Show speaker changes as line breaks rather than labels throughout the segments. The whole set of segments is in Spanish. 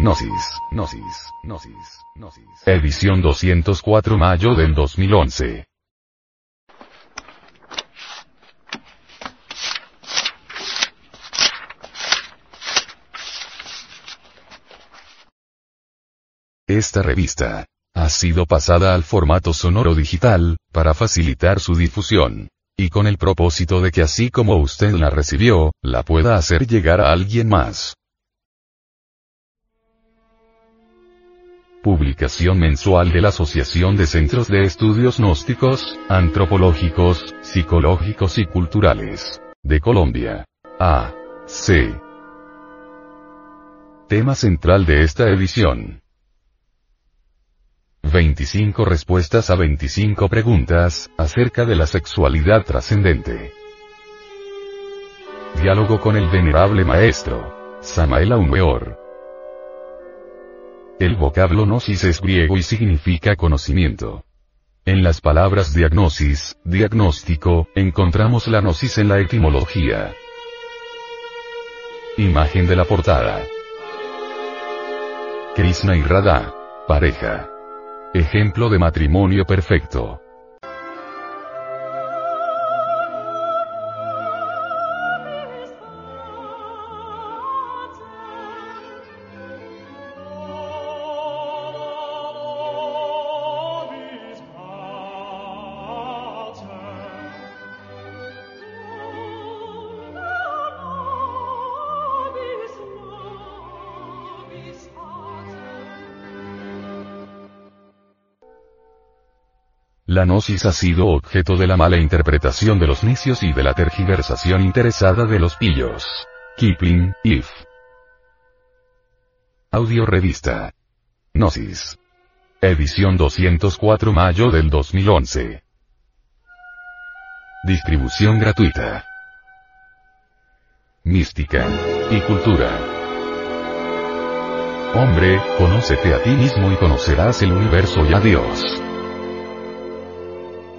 Gnosis, Gnosis, Gnosis, Gnosis. Edición 204 mayo del 2011. Esta revista ha sido pasada al formato sonoro digital, para facilitar su difusión. Y con el propósito de que así como usted la recibió, la pueda hacer llegar a alguien más. Publicación mensual de la Asociación de Centros de Estudios Gnósticos, Antropológicos, Psicológicos y Culturales. De Colombia. A. C. Tema central de esta edición. 25 respuestas a 25 preguntas, acerca de la sexualidad trascendente. Diálogo con el venerable maestro. Samael Aumeor. El vocablo gnosis es griego y significa conocimiento. En las palabras diagnosis, diagnóstico, encontramos la gnosis en la etimología. Imagen de la portada. Krishna y Radha. Pareja. Ejemplo de matrimonio perfecto. La gnosis ha sido objeto de la mala interpretación de los necios y de la tergiversación interesada de los pillos. Kipling, If. Audio Revista. Gnosis. Edición 204 mayo del 2011. Distribución gratuita. Mística. Y cultura. Hombre, conócete a ti mismo y conocerás el universo y a Dios.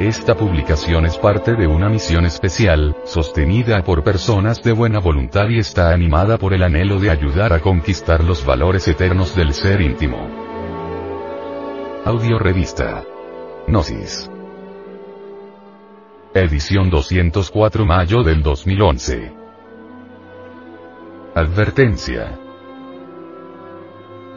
Esta publicación es parte de una misión especial, sostenida por personas de buena voluntad y está animada por el anhelo de ayudar a conquistar los valores eternos del ser íntimo. Audio Revista. Gnosis. Edición 204 mayo del 2011. Advertencia.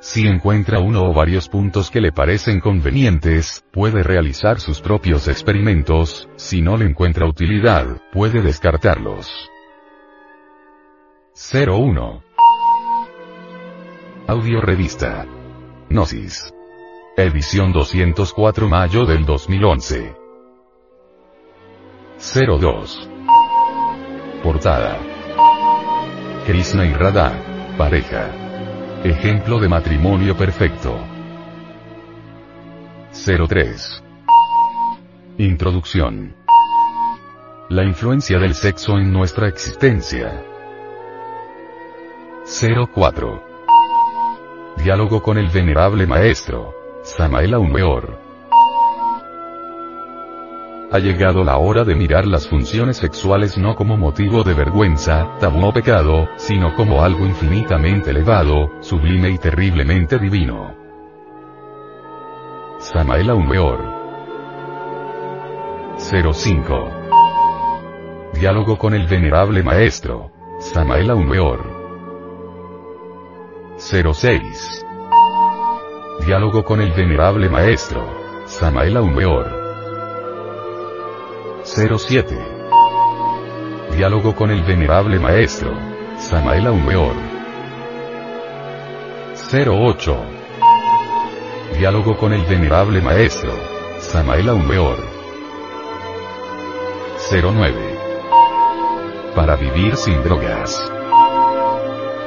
Si encuentra uno o varios puntos que le parecen convenientes, puede realizar sus propios experimentos, si no le encuentra utilidad, puede descartarlos. 01. Audio Revista. Gnosis. Edición 204 mayo del 2011. 02. Portada. Krishna y Radha. Pareja. Ejemplo de matrimonio perfecto. 03. Introducción. La influencia del sexo en nuestra existencia. 04. Diálogo con el venerable maestro. Samael Aumeor. Ha llegado la hora de mirar las funciones sexuales no como motivo de vergüenza, tabú o pecado, sino como algo infinitamente elevado, sublime y terriblemente divino. Samael Aumeor. 05. Diálogo con el venerable maestro. Samael Aumeor. 06. Diálogo con el venerable maestro. Samael Aumeor. 07. Diálogo con el venerable maestro. Samael Aumeor. 08. Diálogo con el venerable maestro. Samael Aumeor. 09. Para vivir sin drogas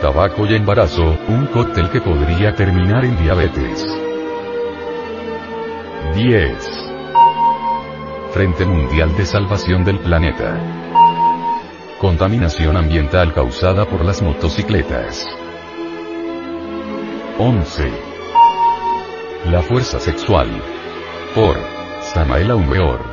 tabaco y embarazo, un cóctel que podría terminar en diabetes. 10. Frente Mundial de Salvación del Planeta. Contaminación ambiental causada por las motocicletas. 11. La fuerza sexual. Por Samael Aumeor.